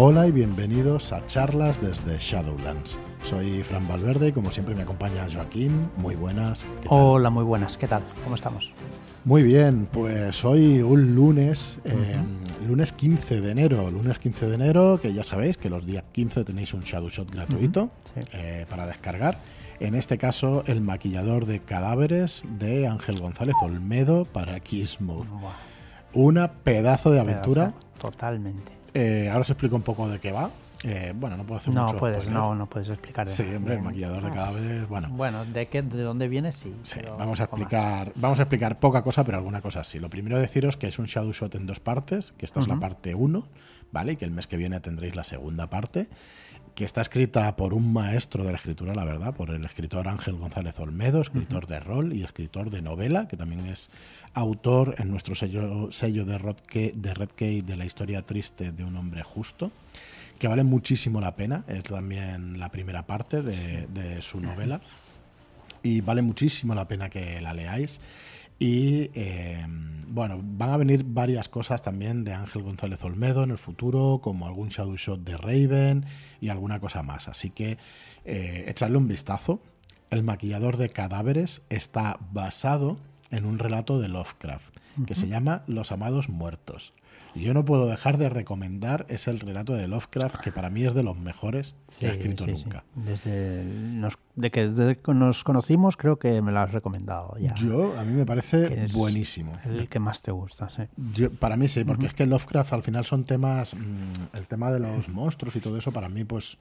Hola y bienvenidos a charlas desde Shadowlands. Soy Fran Valverde y como siempre me acompaña Joaquín. Muy buenas. Hola, muy buenas. ¿Qué tal? ¿Cómo estamos? Muy bien, pues hoy un lunes, eh, lunes 15 de enero, lunes 15 de enero, que ya sabéis que los días 15 tenéis un Shadow Shot gratuito eh, para descargar. En este caso, el maquillador de cadáveres de Ángel González Olmedo para Kismuth. Una pedazo de aventura. totalmente. Eh, ahora os explico un poco de qué va. Eh, bueno, no puedo hacer no mucho. Puedes, no, no puedes explicar. Sí, hombre, el maquillador de cadáveres, bueno. Bueno, ¿de, qué, de dónde viene? Sí. sí vamos, a explicar, vamos a explicar poca cosa, pero alguna cosa sí. Lo primero deciros que es un Shadow Shot en dos partes, que esta es la parte 1, ¿vale? Y que el mes que viene tendréis la segunda parte que está escrita por un maestro de la escritura, la verdad, por el escritor Ángel González Olmedo, escritor de rol y escritor de novela, que también es autor en nuestro sello, sello de, Red de Red de la historia triste de un hombre justo, que vale muchísimo la pena, es también la primera parte de, de su novela, y vale muchísimo la pena que la leáis. Y em, bueno, van a venir varias cosas también de Ángel González Olmedo en el futuro, como algún shadow shot de Raven y alguna cosa más. Así que eh, echarle un vistazo. El maquillador de cadáveres está basado en un relato de Lovecraft que se llama Los Amados Muertos. Y yo no puedo dejar de recomendar es el relato de Lovecraft, que para mí es de los mejores que ha escrito nunca. Desde, de que desde que nos conocimos creo que me lo has recomendado ya. Yo, a mí me parece buenísimo. El que más te gusta, sí. para mí sí, porque es que Lovecraft al final son temas, mm, el tema de los monstruos y todo eso para mí pues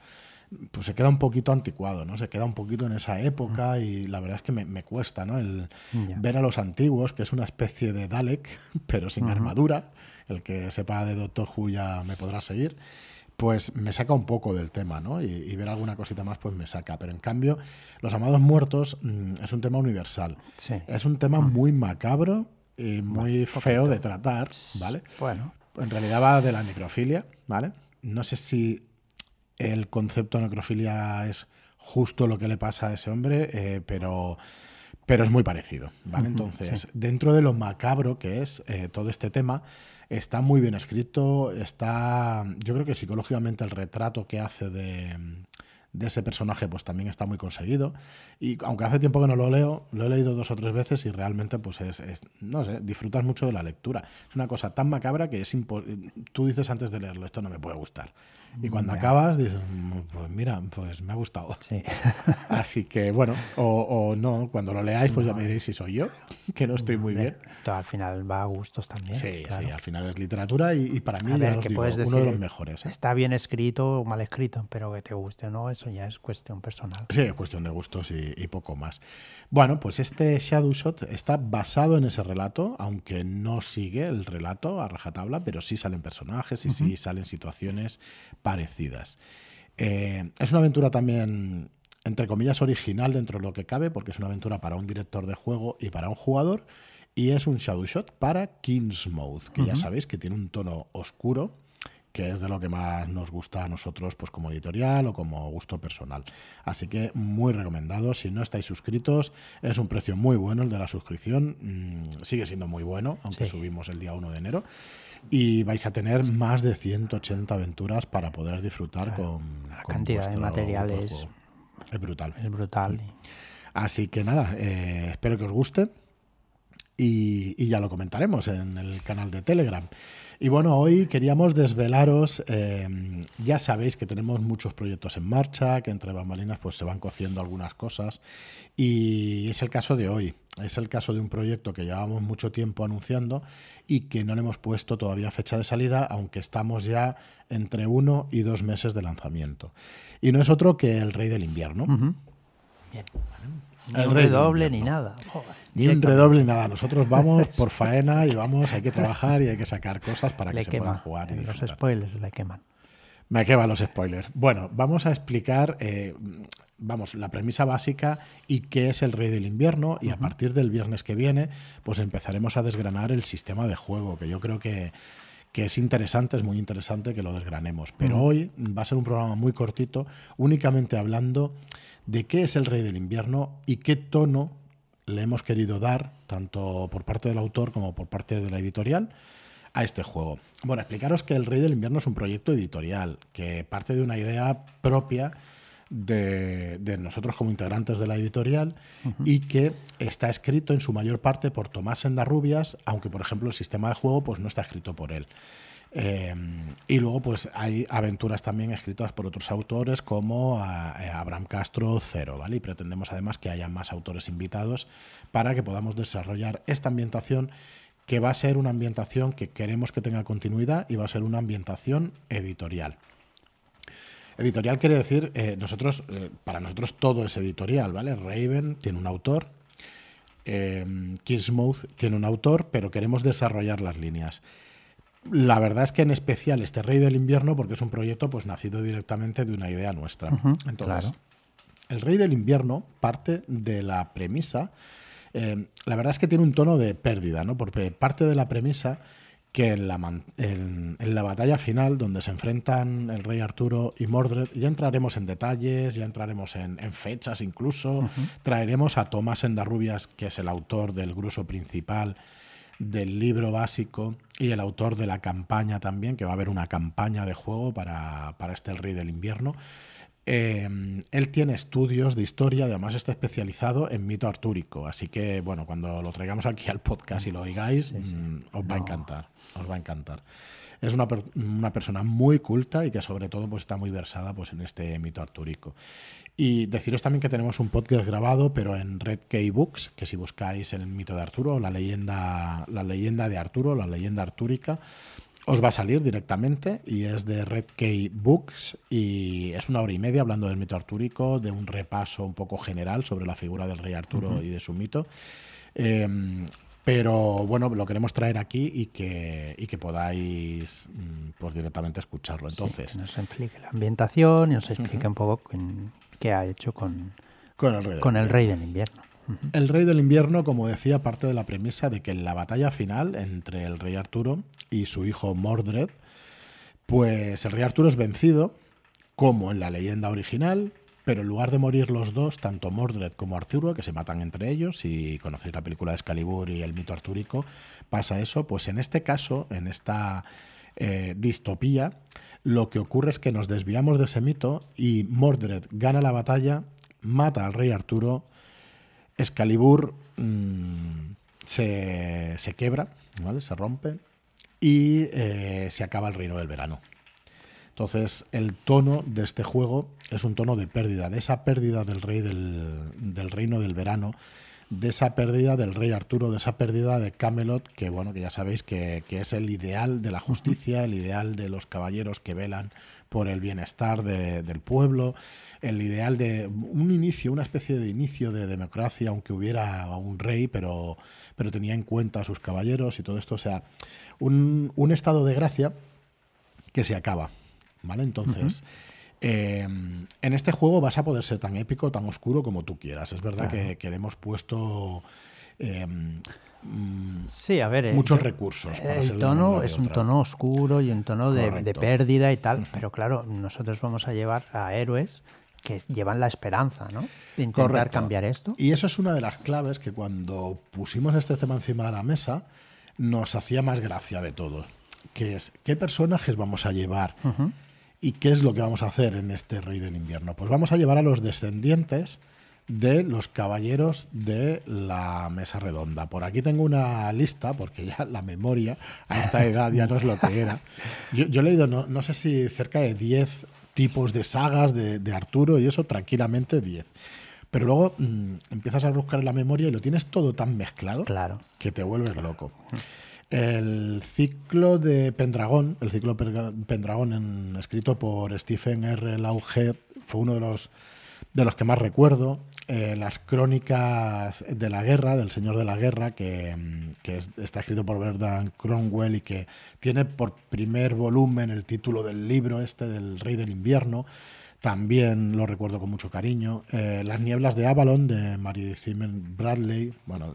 pues se queda un poquito anticuado, ¿no? Se queda un poquito en esa época y la verdad es que me, cuesta, ¿no? El ver a los antiguos, que es una especie de Dalek, pero sin armadura. El que sepa de Doctor Who ya me podrá seguir. Pues me saca un poco del tema, ¿no? Y, ver alguna cosita más, pues me saca. Pero en cambio, Los Amados Muertos mm, es un tema universal. Es un tema muy macabro y muy feo de tratar, ¿vale? Bueno. En realidad va de la necrofilia, ¿vale? No sé si el concepto de necrofilia es justo lo que le pasa a ese hombre, eh, pero, pero es muy parecido. ¿vale? Entonces, dentro de lo macabro que es eh, todo este tema, está muy bien escrito, está, yo creo que psicológicamente el retrato que hace de, de ese personaje pues también está muy conseguido. Y aunque hace tiempo que no lo leo lo he leído dos o tres veces y realmente pues es, no sé disfrutas mucho de la lectura. Es una cosa tan macabra que es tú dices antes de leerlo esto no me puede gustar y cuando acabas dices mm, pues mira pues me ha gustado sí. así que bueno o, no cuando lo leáis pues ya me diréis si soy yo que no estoy muy bien. esto al final va a gustos también sí sí al final es literatura y, para mí es uno de los mejores ¿eh? está bien escrito o mal escrito pero que te guste no eso ya es cuestión personal. Sí, es cuestión de gustos y, poco más. Bueno, pues este Shadow Shot está basado en ese relato, aunque no sigue el relato a rajatabla, pero sí salen personajes y sí salen situaciones parecidas. Eh, es una aventura también, entre comillas, original dentro de lo que cabe, porque es una aventura para un director de juego y para un jugador. Y es un Shadow Shot para Kingsmouth, que ya sabéis que tiene un tono oscuro que es de lo que más nos gusta a nosotros pues como editorial o como gusto personal. Así que muy recomendado, si no estáis suscritos, es un precio muy bueno el de la suscripción, mm, sigue siendo muy bueno, aunque subimos el día 1 de enero. Y vais a tener más de 180 aventuras para poder disfrutar con... La cantidad de materiales es brutal. Es brutal. Mm. Así que nada, eh, espero que os guste y, y ya lo comentaremos en el canal de Telegram. Y bueno, hoy queríamos desvelaros, eh, ya sabéis que tenemos muchos proyectos en marcha, que entre bambalinas pues se van cociendo algunas cosas y es el caso de hoy. Es el caso de un proyecto que llevamos mucho tiempo anunciando y que no le hemos puesto todavía fecha de salida, aunque estamos ya entre uno y dos meses de lanzamiento. Y no es otro que El Rey del Invierno. Bien. Ni un redoble ni nada. Ni un redoble ni nada. Nosotros vamos por faena y vamos, hay que trabajar y hay que sacar cosas para que se puedan jugar. Y los spoilers le queman. Me queman los spoilers. Bueno, vamos a explicar, eh, vamos, la premisa básica y qué es el Rey del Invierno y a partir del viernes que viene, pues empezaremos a desgranar el sistema de juego, que yo creo que, que es interesante, es muy interesante que lo desgranemos. Pero hoy va a ser un programa muy cortito, únicamente hablando de qué es el Rey del Invierno y qué tono le hemos querido dar, tanto por parte del autor como por parte de la editorial, a este juego. Bueno, explicaros que El Rey del Invierno es un proyecto editorial que parte de una idea propia de, nosotros como integrantes de la editorial y que está escrito en su mayor parte por Tomás Endarrubias, aunque por ejemplo el sistema de juego pues no está escrito por él. Eh, y luego pues hay aventuras también escritas por otros autores como eh, Abraham Castro Cero, ¿vale? Y pretendemos además que haya más autores invitados para que podamos desarrollar esta ambientación que va a ser una ambientación que queremos que tenga continuidad y va a ser una ambientación editorial. Editorial quiere decir, eh, nosotros, eh, para nosotros todo es editorial, ¿vale? Raven tiene un autor, eh, tiene un autor, pero queremos desarrollar las líneas. La verdad es que en especial este Rey del Invierno, porque es un proyecto pues nacido directamente de una idea nuestra. Entonces, el Rey del Invierno parte de la premisa, eh, la verdad es que tiene un tono de pérdida, ¿no? Porque parte de la premisa que en la, en, la, batalla final, donde se enfrentan el rey Arturo y Mordred, ya entraremos en detalles, ya entraremos en, fechas incluso, traeremos a Tomás Endarrubias, que es el autor del grueso principal del libro básico y el autor de la campaña también, que va a haber una campaña de juego para, para este El Rey del Invierno. Em, él tiene estudios de historia, además está especializado en mito artúrico, así que bueno, cuando lo traigamos aquí al podcast y lo oigáis, mm, os va a encantar, os va a encantar. Es una, una, persona muy culta y que sobre todo pues, está muy versada pues, en este mito artúrico. Y deciros también que tenemos un podcast grabado, pero en Red Key Books, que si buscáis el mito de Arturo, la leyenda, la leyenda de Arturo, la leyenda artúrica, os va a salir directamente y es de Red Key Books y es una hora y media hablando del mito artúrico, de un repaso un poco general sobre la figura del rey Arturo y de su mito. Em, pero bueno, lo queremos traer aquí y que, y que podáis mm, pues directamente escucharlo. Entonces, que nos explique la ambientación y nos explique un poco qué ha hecho con, con el rey, con el rey del invierno. El Rey del Invierno, como decía, parte de la premisa de que en la batalla final entre el Rey Arturo y su hijo Mordred, pues el Rey Arturo es vencido, como en la leyenda original, pero en lugar de morir los dos, tanto Mordred como Arturo, que se matan entre ellos, si conocéis la película de Excalibur y el mito artúrico, pasa eso, pues en este caso, en esta eh, distopía, lo que ocurre es que nos desviamos de ese mito y Mordred gana la batalla, mata al rey Arturo, Excalibur mm, se, se, quebra, ¿vale? se rompe y eh, se acaba el reino del verano. Entonces, el tono de este juego es un tono de pérdida, de esa pérdida del rey del, del reino del verano, de esa pérdida del rey Arturo, de esa pérdida de Camelot, que bueno, que ya sabéis que, que es el ideal de la justicia, el ideal de los caballeros que velan por el bienestar del pueblo, el ideal de un inicio, una especie de inicio de democracia, aunque hubiera un rey, pero, pero tenía en cuenta a sus caballeros y todo esto, o sea, un, un estado de gracia que se acaba, ¿vale? Entonces... Eh, en este juego vas a poder ser tan épico, tan oscuro como tú quieras. Es verdad que, le hemos puesto eh, sí, a ver, eh, muchos recursos. el tono es un tono oscuro y un tono de, pérdida y tal, pero claro, nosotros vamos a llevar a héroes que llevan la esperanza, ¿no? De intentar cambiar esto. Y eso es una de las claves que cuando pusimos este tema encima de la mesa nos hacía más gracia de todo, que es qué personajes vamos a llevar y qué es lo que vamos a hacer en este Rey del Invierno. Pues vamos a llevar a los descendientes de los caballeros de la mesa redonda. Por aquí tengo una lista, porque ya la memoria a esta edad ya no es lo que era. Yo, he leído, no, no, sé si cerca de 10 tipos de sagas de, Arturo y eso, tranquilamente 10. Pero luego mm, empiezas a buscar en la memoria y lo tienes todo tan mezclado claro. que te vuelves loco. El ciclo de Pendragón, el ciclo Pendragón escrito por Stephen R. Lauge, fue uno de los de los que más recuerdo. Eh, las crónicas de la guerra, del Señor de la Guerra, que, está escrito por Verdan Cromwell y que tiene por primer volumen el título del libro este del Rey del Invierno. También lo recuerdo con mucho cariño. Eh, Las nieblas de Avalon, de Mary Simon Bradley. Bueno,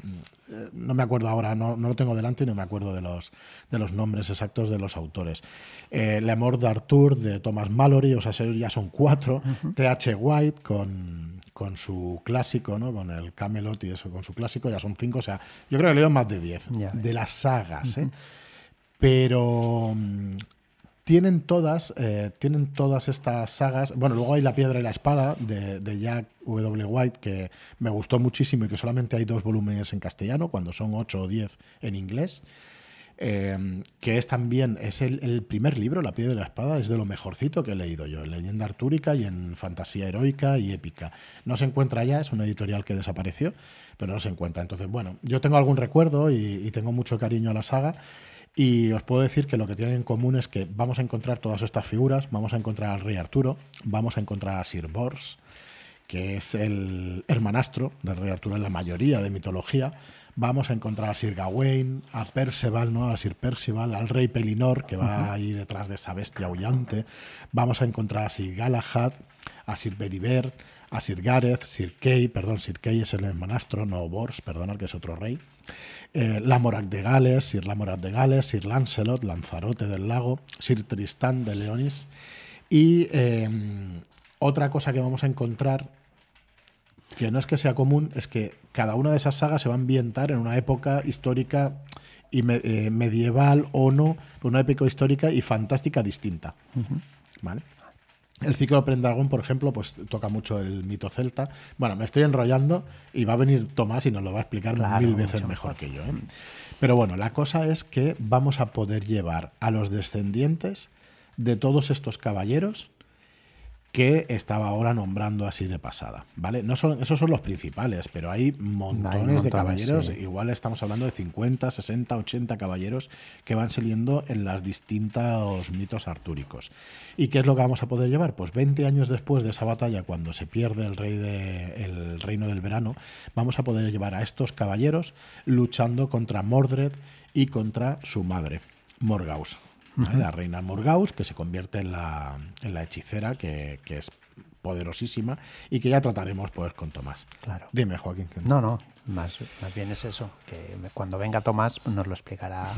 eh, no me acuerdo ahora, no, no, lo tengo delante y no me acuerdo de los, de los nombres exactos de los autores. Eh, Le Amor d'Arthur, de Thomas Mallory, o sea, ya son cuatro. T.H. White, con, con su clásico, ¿no? Con el Camelot y eso, con su clásico, ya son cinco. O sea, yo creo que leo más de diez. De las sagas, ¿eh? Pero mm, tienen todas, eh, tienen todas estas sagas. Bueno, luego hay La Piedra y la Espada de, Jack W. White, que me gustó muchísimo y que solamente hay dos volúmenes en castellano, cuando son ocho o diez en inglés. Eh, que es también es el, primer libro, La Piedra y la Espada, es de lo mejorcito que he leído yo, en leyenda artúrica y en fantasía heroica y épica. No se encuentra ya, es una editorial que desapareció, pero no se encuentra. Entonces, bueno, yo tengo algún recuerdo y tengo mucho cariño a la saga y os puedo decir que lo que tienen en común es que vamos a encontrar todas estas figuras, vamos a encontrar al rey Arturo, vamos a encontrar a Sir Bors, que es el hermanastro del rey Arturo en la mayoría de mitología, vamos a encontrar a Sir Gawain, a Perceval, ¿no? a Sir Percival, al rey Pelinor, que va ahí detrás de esa bestia aullante, vamos a encontrar a Sir Galahad, a Sir Bedivere, a Sir Gareth, Sir Kay, perdón, Sir Kay es el hermanastro, no Bors, perdón, que es otro rey, eh, Lamorac de Gales, Sir Lamorac de Gales, Sir Lancelot, Lanzarote del Lago, Sir Tristán de Leonis. Y em, otra cosa que vamos a encontrar, que no es que sea común, es que cada una de esas sagas se va a ambientar en una época histórica y eh, medieval o no, una época histórica y fantástica distinta. ¿Vale? El ciclo Prendragón, por ejemplo, pues toca mucho el mito celta. Bueno, me estoy enrollando y va a venir Tomás y nos lo va a explicar mil veces mejor, que yo. ¿eh? Pero bueno, la cosa es que vamos a poder llevar a los descendientes de todos estos caballeros que estaba ahora nombrando así de pasada, ¿vale? No son, esos son los principales, pero hay montones, de caballeros, igual estamos hablando de 50, 60, 80 caballeros que van saliendo en los distintos mitos artúricos. ¿Y qué es lo que vamos a poder llevar? Pues 20 años después de esa batalla, cuando se pierde el, rey de, el reino del verano, vamos a poder llevar a estos caballeros luchando contra Mordred y contra su madre, Morgaus la reina Morgaus, que se convierte en la, en la hechicera, que, es poderosísima y que ya trataremos pues con Tomás. Claro. Dime, Joaquín. No, no, más, más bien es eso, que cuando venga Tomás nos lo explicará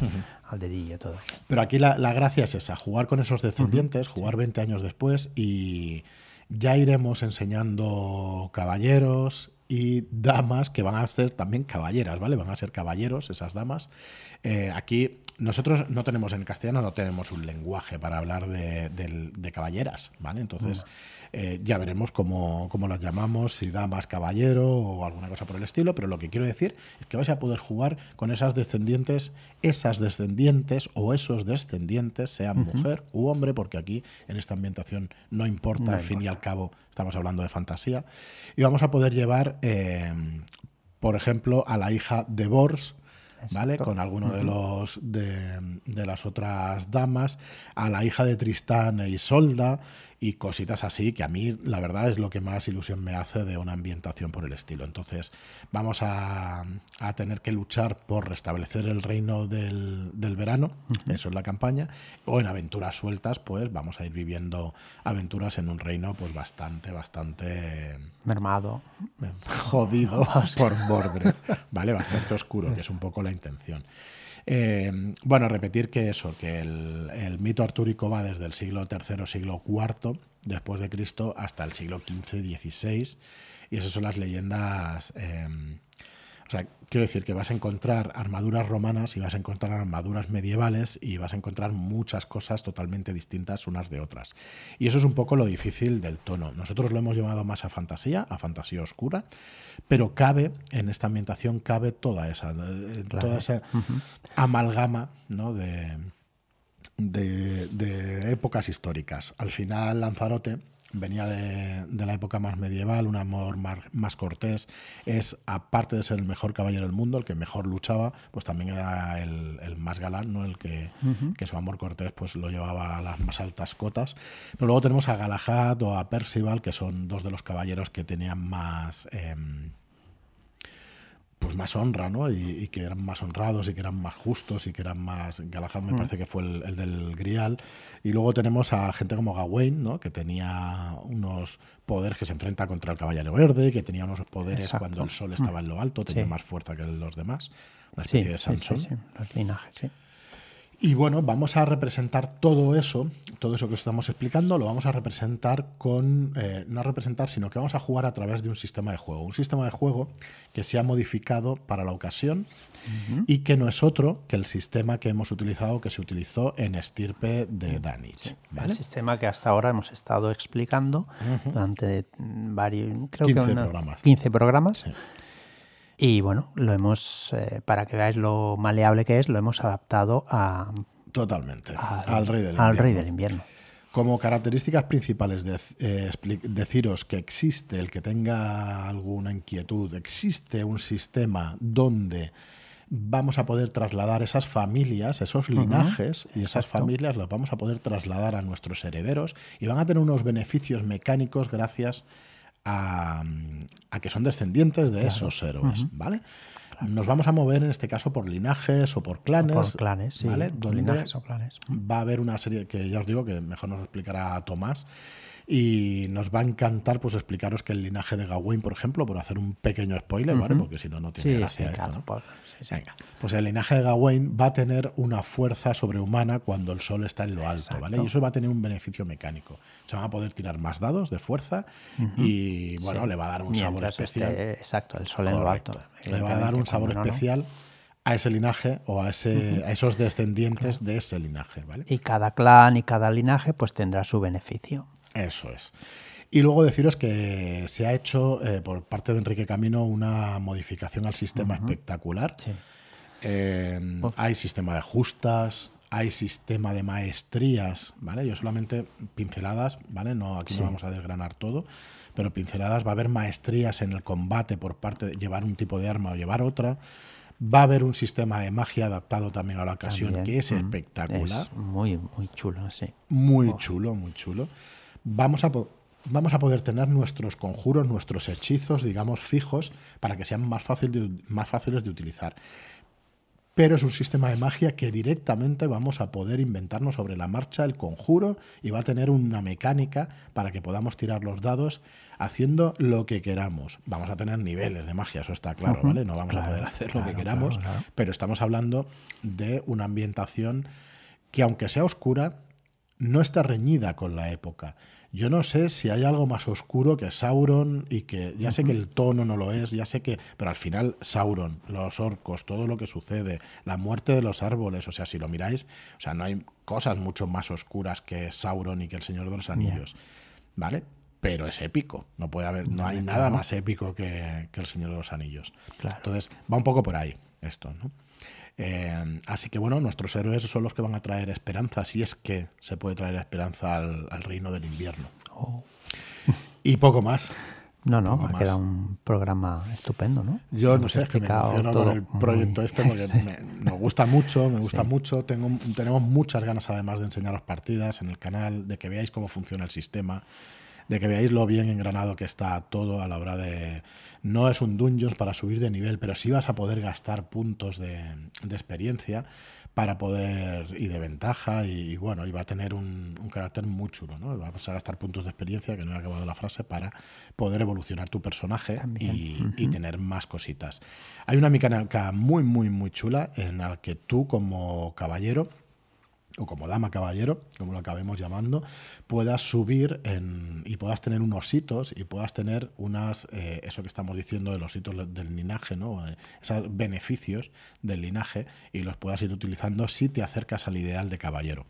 al dedillo todo. Pero aquí la, gracia es esa, jugar con esos descendientes, jugar 20 años después y ya iremos enseñando caballeros y damas que van a ser también caballeras, ¿vale? Van a ser caballeros esas damas. Eh, aquí nosotros no tenemos en castellano, no tenemos un lenguaje para hablar de, caballeras, ¿vale? Entonces eh, ya veremos cómo, cómo, las llamamos, si damas caballero o alguna cosa por el estilo, pero lo que quiero decir es que vais a poder jugar con esas descendientes, esas descendientes o esos descendientes, sean mujer u hombre, porque aquí en esta ambientación no importa, al fin y al cabo estamos hablando de fantasía, y vamos a poder llevar, eh, por ejemplo, a la hija de Bors, ¿vale? Con alguno de los de, de, las otras damas, a la hija de Tristán e Isolda y cositas así que a mí la verdad es lo que más ilusión me hace de una ambientación por el estilo. Entonces vamos a, tener que luchar por restablecer el reino del, verano, eso es la campaña, o en aventuras sueltas pues vamos a ir viviendo aventuras en un reino pues bastante, bastante... Mermado. Jodido por borde, ¿vale? Bastante oscuro, que es un poco la intención. Eh, bueno, repetir que eso, que el, mito artúrico va desde el siglo III, siglo IV después de Cristo hasta el siglo XV, XVI, y esas son las leyendas eh, o sea, quiero decir que vas a encontrar armaduras romanas y vas a encontrar armaduras medievales y vas a encontrar muchas cosas totalmente distintas unas de otras. Y eso es un poco lo difícil del tono. Nosotros lo hemos llevado más a fantasía, a fantasía oscura, pero cabe, en esta ambientación cabe toda esa, eh, toda esa amalgama ¿no? de, de, de épocas históricas. Al final, Lanzarote venía de, la época más medieval, un amor más, cortés, es, aparte de ser el mejor caballero del mundo, el que mejor luchaba, pues también era el, más galán, ¿no? el que, que, su amor cortés pues lo llevaba a las más altas cotas. Pero luego tenemos a Galahad o a Percival, que son dos de los caballeros que tenían más... Em, pues más honra, ¿no? Y, que eran más honrados y que eran más justos y que eran más... Galahad me mm. parece que fue el, del Grial. Y luego tenemos a gente como Gawain, ¿no? Que tenía unos poderes que se enfrenta contra el Caballero Verde, que tenía unos poderes cuando el sol estaba en lo alto, tenía más fuerza que los demás. Una especie de Sansón. Sí, los linajes, sí. Y bueno, vamos a representar todo eso, todo eso que estamos explicando, lo vamos a representar con, eh, no a representar, sino que vamos a jugar a través de un sistema de juego. Un sistema de juego que se ha modificado para la ocasión y que no es otro que el sistema que hemos utilizado, que se utilizó en Estirpe de Danich. El sistema que hasta ahora hemos estado explicando durante varios, creo 15 programas. 15 programas. Y bueno, lo hemos, eh, para que veáis lo maleable que es, lo hemos adaptado a... Totalmente, al, rey, del al rey del invierno. Como características principales, de, eh, deciros que existe, el que tenga alguna inquietud, existe un sistema donde vamos a poder trasladar esas familias, esos linajes, y esas familias las vamos a poder trasladar a nuestros herederos y van a tener unos beneficios mecánicos gracias a, que son descendientes de esos héroes, ¿vale? Nos vamos a mover en este caso por linajes o por clanes. por clanes, sí. ¿vale? linajes o clanes. Va a haber una serie que ya os digo que mejor nos explicará Tomás y nos va a encantar pues explicaros que el linaje de Gawain, por ejemplo, por hacer un pequeño spoiler, ¿vale? Porque si no, no tiene gracia esto, pues, pues, el linaje de Gawain va a tener una fuerza sobrehumana cuando el sol está en lo alto, ¿vale? Y eso va a tener un beneficio mecánico. Se van a poder tirar más dados de fuerza y, bueno, le va a dar un sabor especial. exacto, el sol en lo alto. Le va a dar un sabor especial. a ese linaje o a, ese, a esos descendientes de ese linaje. ¿vale? Y cada clan y cada linaje pues tendrá su beneficio. Eso es. Y luego deciros que se ha hecho eh, por parte de Enrique Camino una modificación al sistema espectacular. hay sistema de justas, hay sistema de maestrías, ¿vale? Yo solamente pinceladas, ¿vale? No, aquí no vamos a desgranar todo, pero pinceladas va a haber maestrías en el combate por parte de llevar un tipo de arma o llevar otra. Va a haber un sistema de magia adaptado también a la ocasión que es espectacular. muy, muy chulo, sí. Muy chulo, muy chulo vamos a, vamos a poder tener nuestros conjuros, nuestros hechizos, digamos, fijos, para que sean más, fácil más fáciles de utilizar. Pero es un sistema de magia que directamente vamos a poder inventarnos sobre la marcha el conjuro y va a tener una mecánica para que podamos tirar los dados haciendo lo que queramos. Vamos a tener niveles de magia, eso está claro, ¿vale? No vamos a poder hacer lo que queramos, pero estamos hablando de una ambientación que aunque sea oscura, no está reñida con la época. Yo no sé si hay algo más oscuro que Sauron y que ya sé que el tono no lo es, ya sé que, pero al final Sauron, los orcos, todo lo que sucede, la muerte de los árboles, o sea, si lo miráis, o sea, no hay cosas mucho más oscuras que Sauron y que el Señor de los Anillos, ¿vale? Pero es épico, no puede haber, no hay nada más épico que, que el Señor de los Anillos. Entonces va un poco por ahí esto, ¿no? Eh, así que bueno, nuestros héroes son los que van a traer esperanza, si es que se puede traer esperanza al, reino del invierno. Oh. Y poco más. No, no, ha quedado un programa estupendo, ¿no? Yo no sé, es que me emociono con el proyecto este porque me, gusta mucho, me gusta mucho. Tengo, tenemos muchas ganas además de enseñaros partidas en el canal, de que veáis cómo funciona el sistema, de que veáis lo bien engranado que está todo a la hora de, no es un dungeons para subir de nivel, pero sí vas a poder gastar puntos de, experiencia para poder y de ventaja y, bueno, y va a tener un, carácter muy chulo, ¿no? Vas a gastar puntos de experiencia, que no he acabado la frase, para poder evolucionar tu personaje y, y, tener más cositas. Hay una mecánica muy, muy, muy chula en la que tú como caballero o como dama caballero, como lo acabemos llamando, puedas subir en, y puedas tener unos hitos y puedas tener unas, eh, eso que estamos diciendo de los hitos del linaje, ¿no? Eh, esos beneficios del linaje y los puedas ir utilizando si te acercas al ideal de caballero.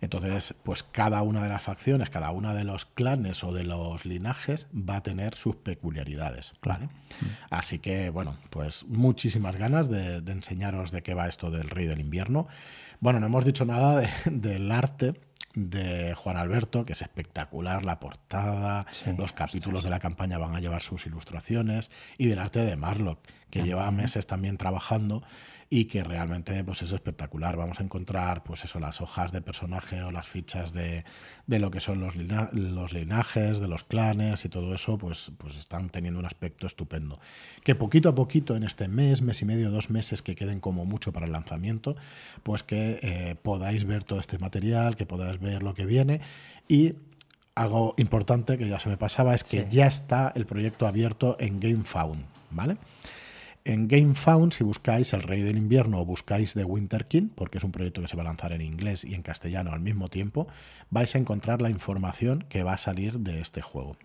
Entonces, pues cada una de las facciones, cada una de los clanes o de los linajes va a tener sus peculiaridades. Claro. Así que, bueno, pues muchísimas ganas de enseñaros de qué va esto del Rey del Invierno. Bueno, no hemos dicho nada del arte de Juan Alberto, que es espectacular, la portada, los capítulos de la campaña van a llevar sus ilustraciones, y del arte de Marlock, que lleva meses también trabajando y que realmente pues, es espectacular. Vamos a encontrar pues eso, las hojas de personaje o las fichas de, de lo que son los, los linajes, de los clanes y todo eso, pues, pues están teniendo un aspecto estupendo. Que poquito a poquito en este mes, mes y medio, dos meses que queden como mucho para el lanzamiento, pues que eh, podáis ver todo este material, que podáis ver lo que viene y algo importante que ya se me pasaba es que ya está el proyecto abierto en GameFound, ¿vale? En GameFound, si buscáis El Rey del Invierno o buscáis The Winter King, porque es un proyecto que se va a lanzar en inglés y en castellano al mismo tiempo, vais a encontrar la información que va a salir de este juego.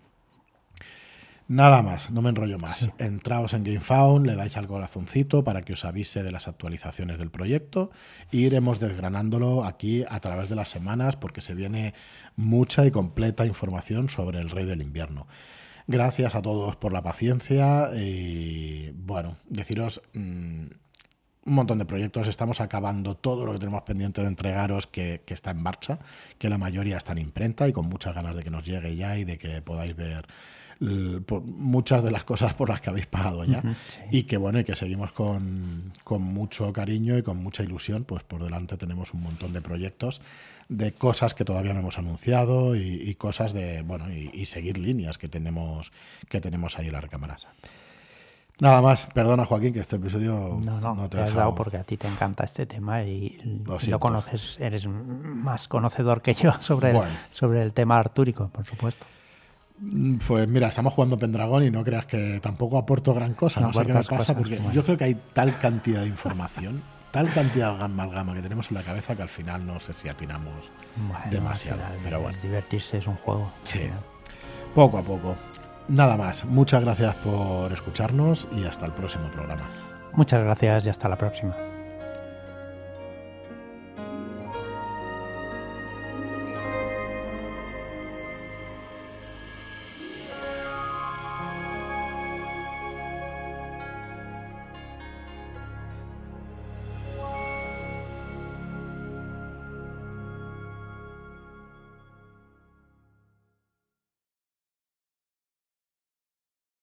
Nada más, no me enrollo más. Entraos en GameFound, le dais al corazoncito para que os avise de las actualizaciones del proyecto e iremos desgranándolo aquí a través de las semanas porque se viene mucha y completa información sobre el Rey del Invierno. Gracias a todos por la paciencia y bueno, deciros mm, un montón de proyectos. Estamos acabando todo lo que tenemos pendiente de entregaros que, que está en marcha, que la mayoría está en imprenta y con muchas ganas de que nos llegue ya y de que podáis ver por muchas de las cosas por las que habéis pagado ya. Y que bueno, y que seguimos con, con, mucho cariño y con mucha ilusión, pues por delante tenemos un montón de proyectos, de cosas que todavía no hemos anunciado y, cosas de, bueno, y, seguir líneas que tenemos, que tenemos ahí en la recámara. Nada más, perdona Joaquín que este episodio no, no, te, has dado porque a ti te encanta este tema y lo, conoces, eres más conocedor que yo sobre, sobre el tema artúrico, por supuesto. Pues mira, estamos jugando Pendragón y no creas que tampoco aporto gran cosa. No, sé qué me pasa porque yo creo que hay tal cantidad de información, tal cantidad de amalgama que tenemos en la cabeza que al final no sé si atinamos demasiado. pero bueno. Divertirse es un juego. Sí. Poco a poco. Nada más. Muchas gracias por escucharnos y hasta el próximo programa. Muchas gracias y hasta la próxima.